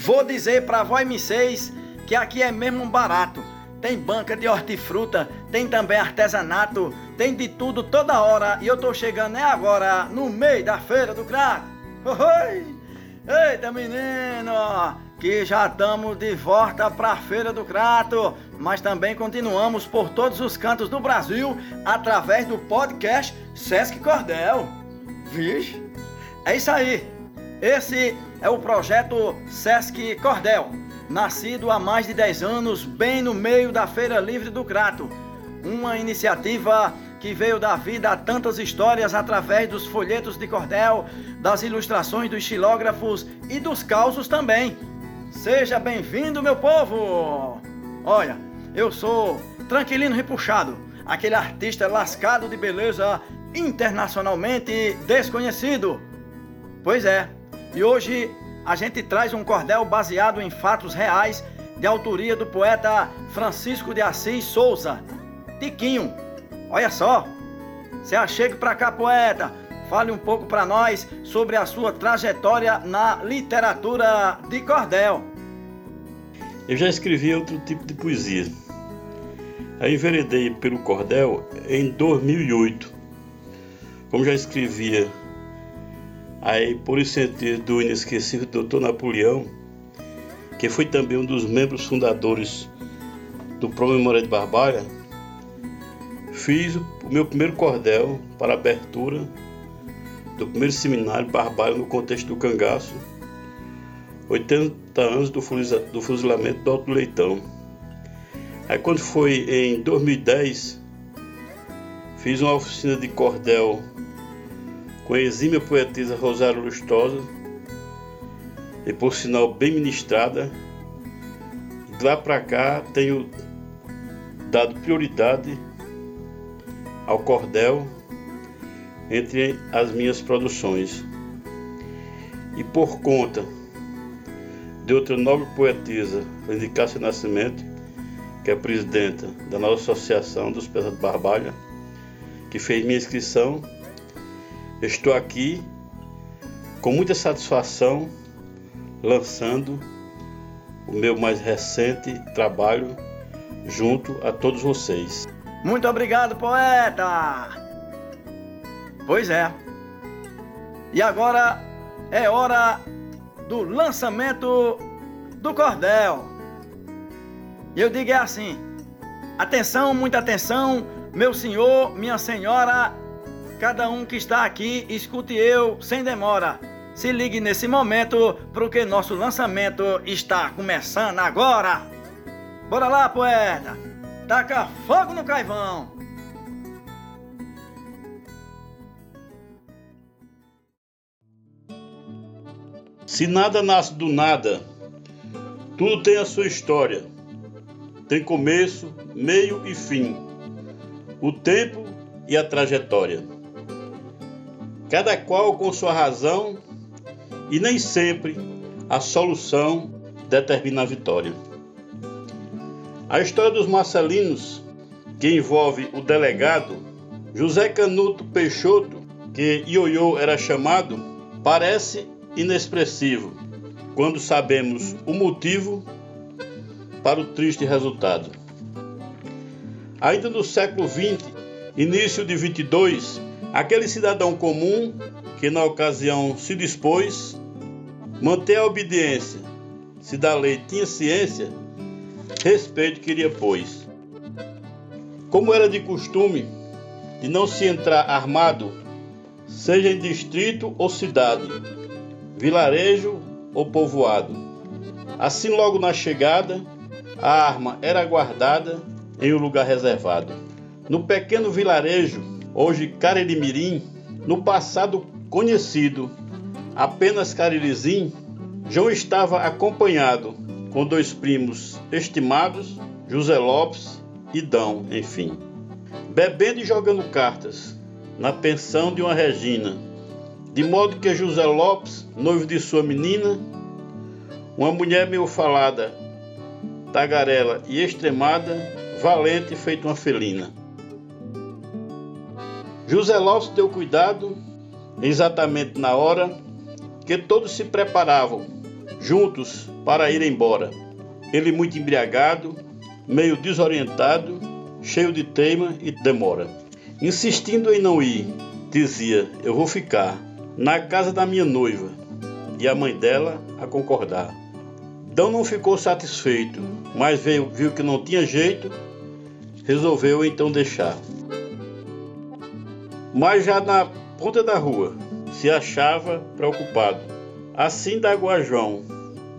Vou dizer pra vó M6 que aqui é mesmo barato. Tem banca de hortifruta, tem também artesanato, tem de tudo toda hora. E eu tô chegando é agora, no meio da feira do crack. Oi! Eita menino! Que já estamos de volta pra feira do Crato, mas também continuamos por todos os cantos do Brasil através do podcast Sesc Cordel. Vixe! É isso aí! Esse é o projeto Sesc Cordel, nascido há mais de 10 anos, bem no meio da Feira Livre do Crato. Uma iniciativa que veio da vida a tantas histórias através dos folhetos de cordel, das ilustrações dos xilógrafos e dos causos também. Seja bem-vindo, meu povo! Olha, eu sou Tranquilino Repuxado, aquele artista lascado de beleza internacionalmente desconhecido. Pois é, e hoje a gente traz um cordel baseado em fatos reais de autoria do poeta Francisco de Assis Souza, Tiquinho. Olha só, se achegue para cá, poeta. Fale um pouco para nós sobre a sua trajetória na literatura de cordel. Eu já escrevi outro tipo de poesia. Aí enveredei pelo cordel em 2008. Como já escrevia Aí, por incentivo do inesquecível Dr. Napoleão, que foi também um dos membros fundadores do Promemória de Barbalha, fiz o meu primeiro cordel para abertura do primeiro seminário Barbalha no contexto do cangaço, 80 anos do, fuzilamento do Alto Leitão. Aí quando foi em 2010, fiz uma oficina de cordel com a exímia poetisa Rosário Lustosa, e por sinal bem ministrada. De lá para cá tenho dado prioridade ao cordel entre as minhas produções. E por conta de outra nobre poetisa, Cássia Nascimento, que é presidenta da nossa Associação dos Peças de Barbalha, que fez minha inscrição Estou aqui com muita satisfação lançando o meu mais recente trabalho junto a todos vocês. Muito obrigado, poeta! Pois é. E agora é hora do lançamento do cordel. E eu digo é assim: atenção, muita atenção, meu senhor, minha senhora Cada um que está aqui, escute eu sem demora. Se ligue nesse momento, porque nosso lançamento está começando agora. Bora lá, poeta! Taca fogo no caivão! Se nada nasce do nada, tudo tem a sua história. Tem começo, meio e fim. O tempo e a trajetória cada qual com sua razão, e nem sempre a solução determina a vitória. A história dos Marcelinos, que envolve o delegado José Canuto Peixoto, que Ioiô era chamado, parece inexpressivo quando sabemos o motivo para o triste resultado. Ainda no século XX, início de 22, Aquele cidadão comum que na ocasião se dispôs manter a obediência, se da lei tinha ciência, respeito queria pois. Como era de costume de não se entrar armado, seja em distrito ou cidade, vilarejo ou povoado. Assim logo na chegada, a arma era guardada em um lugar reservado. No pequeno vilarejo hoje Cariri no passado conhecido apenas Carilizim, João estava acompanhado com dois primos estimados, José Lopes e Dão, enfim, bebendo e jogando cartas na pensão de uma Regina, de modo que José Lopes, noivo de sua menina, uma mulher meio falada, tagarela e extremada, valente feito uma felina. José Lopes deu cuidado exatamente na hora que todos se preparavam juntos para ir embora. Ele muito embriagado, meio desorientado, cheio de teima e demora. Insistindo em não ir, dizia: Eu vou ficar na casa da minha noiva. E a mãe dela a concordar. Dão não ficou satisfeito, mas veio, viu que não tinha jeito, resolveu então deixar. Mas já na ponta da rua se achava preocupado. Assim da João,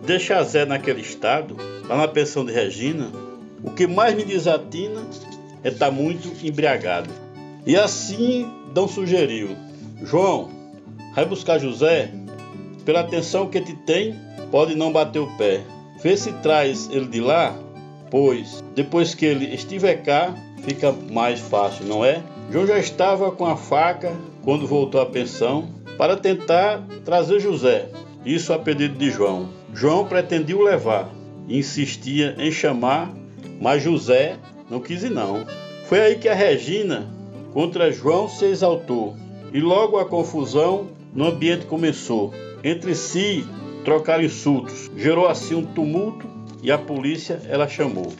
deixa Zé naquele estado, lá na pensão de Regina, o que mais me desatina é estar tá muito embriagado. E assim Dão sugeriu: João, vai buscar José, pela atenção que te tem, pode não bater o pé. Vê se traz ele de lá, pois depois que ele estiver cá, fica mais fácil, não é? João já estava com a faca quando voltou à pensão para tentar trazer José, isso a pedido de João. João pretendia o levar e insistia em chamar, mas José não quis ir não. Foi aí que a Regina contra João se exaltou e logo a confusão no ambiente começou. Entre si trocaram insultos, gerou assim um tumulto e a polícia ela chamou.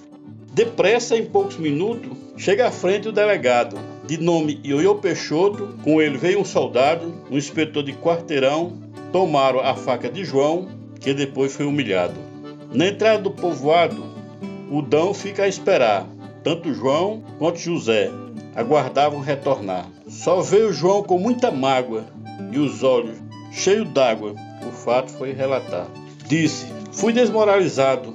Depressa, em poucos minutos, chega à frente o delegado, de nome Ioiô Peixoto, com ele veio um soldado, um inspetor de quarteirão, tomaram a faca de João, que depois foi humilhado. Na entrada do povoado, o Dão fica a esperar, tanto João quanto José aguardavam retornar. Só veio João com muita mágoa e os olhos cheios d'água. O fato foi relatar. Disse: Fui desmoralizado,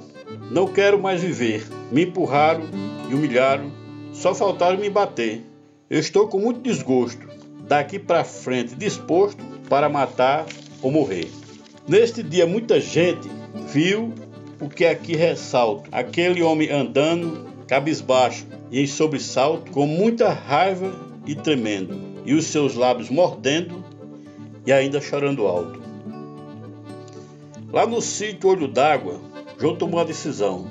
não quero mais viver. Me empurraram e humilharam, só faltaram me bater. Eu estou com muito desgosto, daqui para frente disposto para matar ou morrer. Neste dia, muita gente viu o que aqui ressalto: aquele homem andando cabisbaixo e em sobressalto, com muita raiva e tremendo, e os seus lábios mordendo e ainda chorando alto. Lá no sítio Olho d'Água, João tomou a decisão.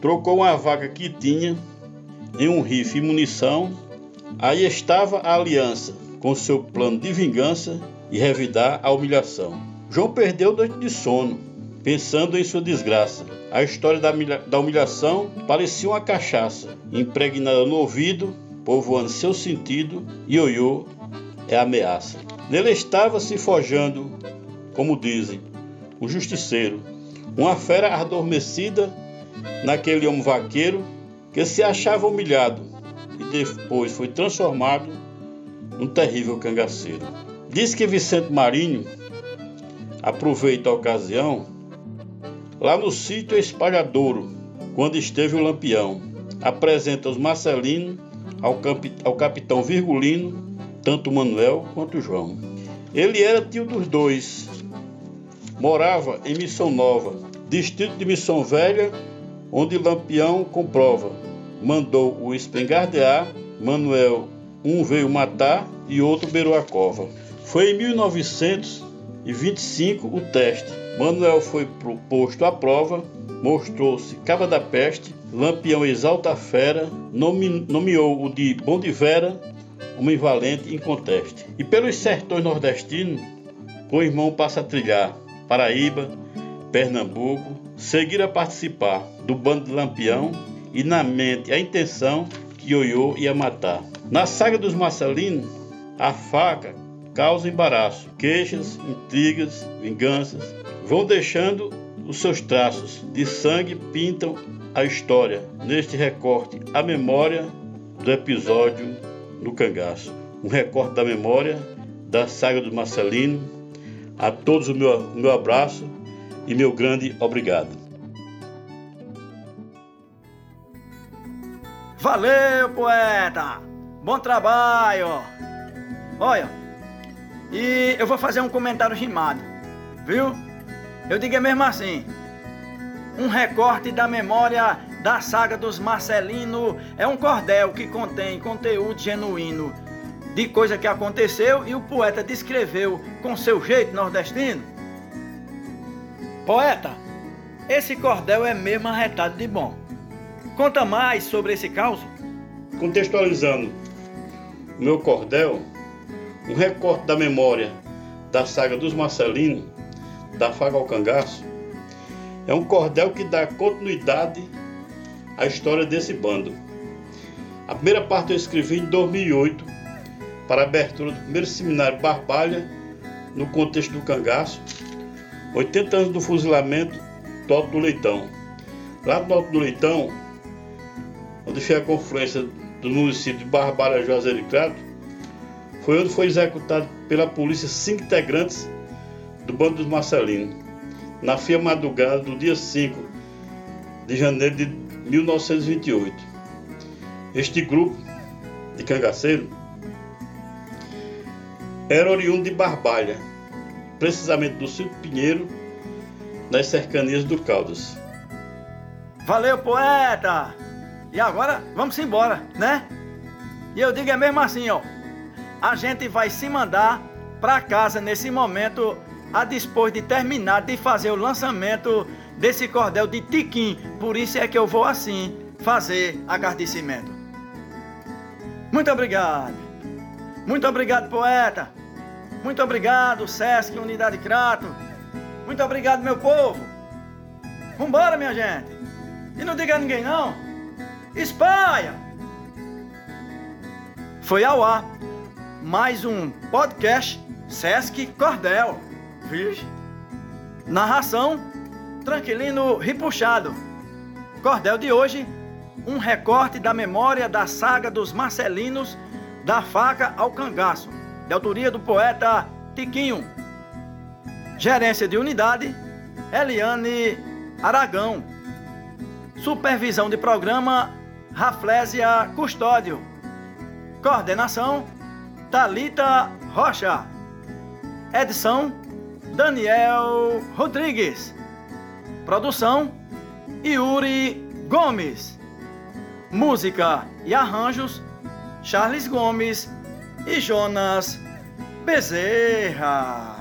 Trocou uma vaga que tinha em um rifle e munição. Aí estava a aliança, com seu plano de vingança e revidar a humilhação. João perdeu noite de sono, pensando em sua desgraça. A história da humilhação parecia uma cachaça, impregnada no ouvido, povoando seu sentido, e ioiô é ameaça. Nele estava se forjando, como dizem, o justiceiro, uma fera adormecida naquele homem vaqueiro que se achava humilhado e depois foi transformado num terrível cangaceiro. Diz que Vicente Marinho aproveita a ocasião Lá no sítio Espalhadouro, quando esteve o Lampião, apresenta os Marcelinos ao, ao capitão Virgulino, tanto Manuel quanto João. Ele era tio dos dois. Morava em Missão Nova, distrito de Missão Velha, onde Lampião comprova. Mandou o espingardear, Manuel um veio matar e outro beirou a cova. Foi em 1925 o teste Manuel foi posto à prova, mostrou-se caba da peste, lampião exalta a fera, nomeou o de Bom de Vera, homem valente inconteste. E pelos sertões nordestinos, com o irmão passa a trilhar Paraíba, Pernambuco, seguir a participar do bando de Lampião e na mente a intenção que Ioiô ia matar. Na saga dos Marcelinos, a faca causa embaraço, queixas, intrigas, vinganças, vão deixando os seus traços de sangue pintam a história neste recorte a memória do episódio no cangaço. Um recorte da memória da saga do Marcelino. A todos o meu, o meu abraço e meu grande obrigado. Valeu, poeta! Bom trabalho! Olha, e eu vou fazer um comentário rimado, viu? Eu digo é mesmo assim. Um recorte da memória da saga dos Marcelino é um cordel que contém conteúdo genuíno de coisa que aconteceu e o poeta descreveu com seu jeito nordestino. Poeta, esse cordel é mesmo arretado de bom. Conta mais sobre esse caos. Contextualizando o meu cordel, um recorte da memória da saga dos Marcelinos da faga ao cangaço, É um cordel que dá continuidade à história desse bando. A primeira parte eu escrevi em 2008 para a abertura do primeiro seminário Barbalha no contexto do cangaço, 80 anos do fuzilamento do Alto do Leitão. Lá no Alto do Leitão, onde foi a confluência do município de Barbalha Juazeiro e Crato, foi onde foi executado pela polícia cinco integrantes do bando dos Marcelinos, na fia madrugada do dia 5 de janeiro de 1928. Este grupo de cangaceiro era oriundo de Barbalha, precisamente do Silvio Pinheiro, nas cercanias do Caldas. Valeu, poeta! E agora vamos embora, né? E eu digo é mesmo assim, ó. A gente vai se mandar para casa nesse momento, a depois de terminar de fazer o lançamento desse cordel de Tiquim. Por isso é que eu vou assim fazer agradecimento. Muito obrigado. Muito obrigado, poeta. Muito obrigado, Sesc Unidade Crato. Muito obrigado, meu povo. Vambora, minha gente. E não diga a ninguém, não. Espalha! Foi ao ar mais um podcast Sesc Cordel. Vixe. Narração Tranquilino Ripuxado. Cordel de hoje um recorte da memória da saga dos Marcelinos, da faca ao cangaço, de autoria do poeta Tiquinho. Gerência de unidade, Eliane Aragão. Supervisão de programa, Raflésia Custódio. Coordenação, Talita Rocha. Edição, Daniel Rodrigues. Produção, Yuri Gomes. Música e arranjos: Charles Gomes e Jonas Bezerra.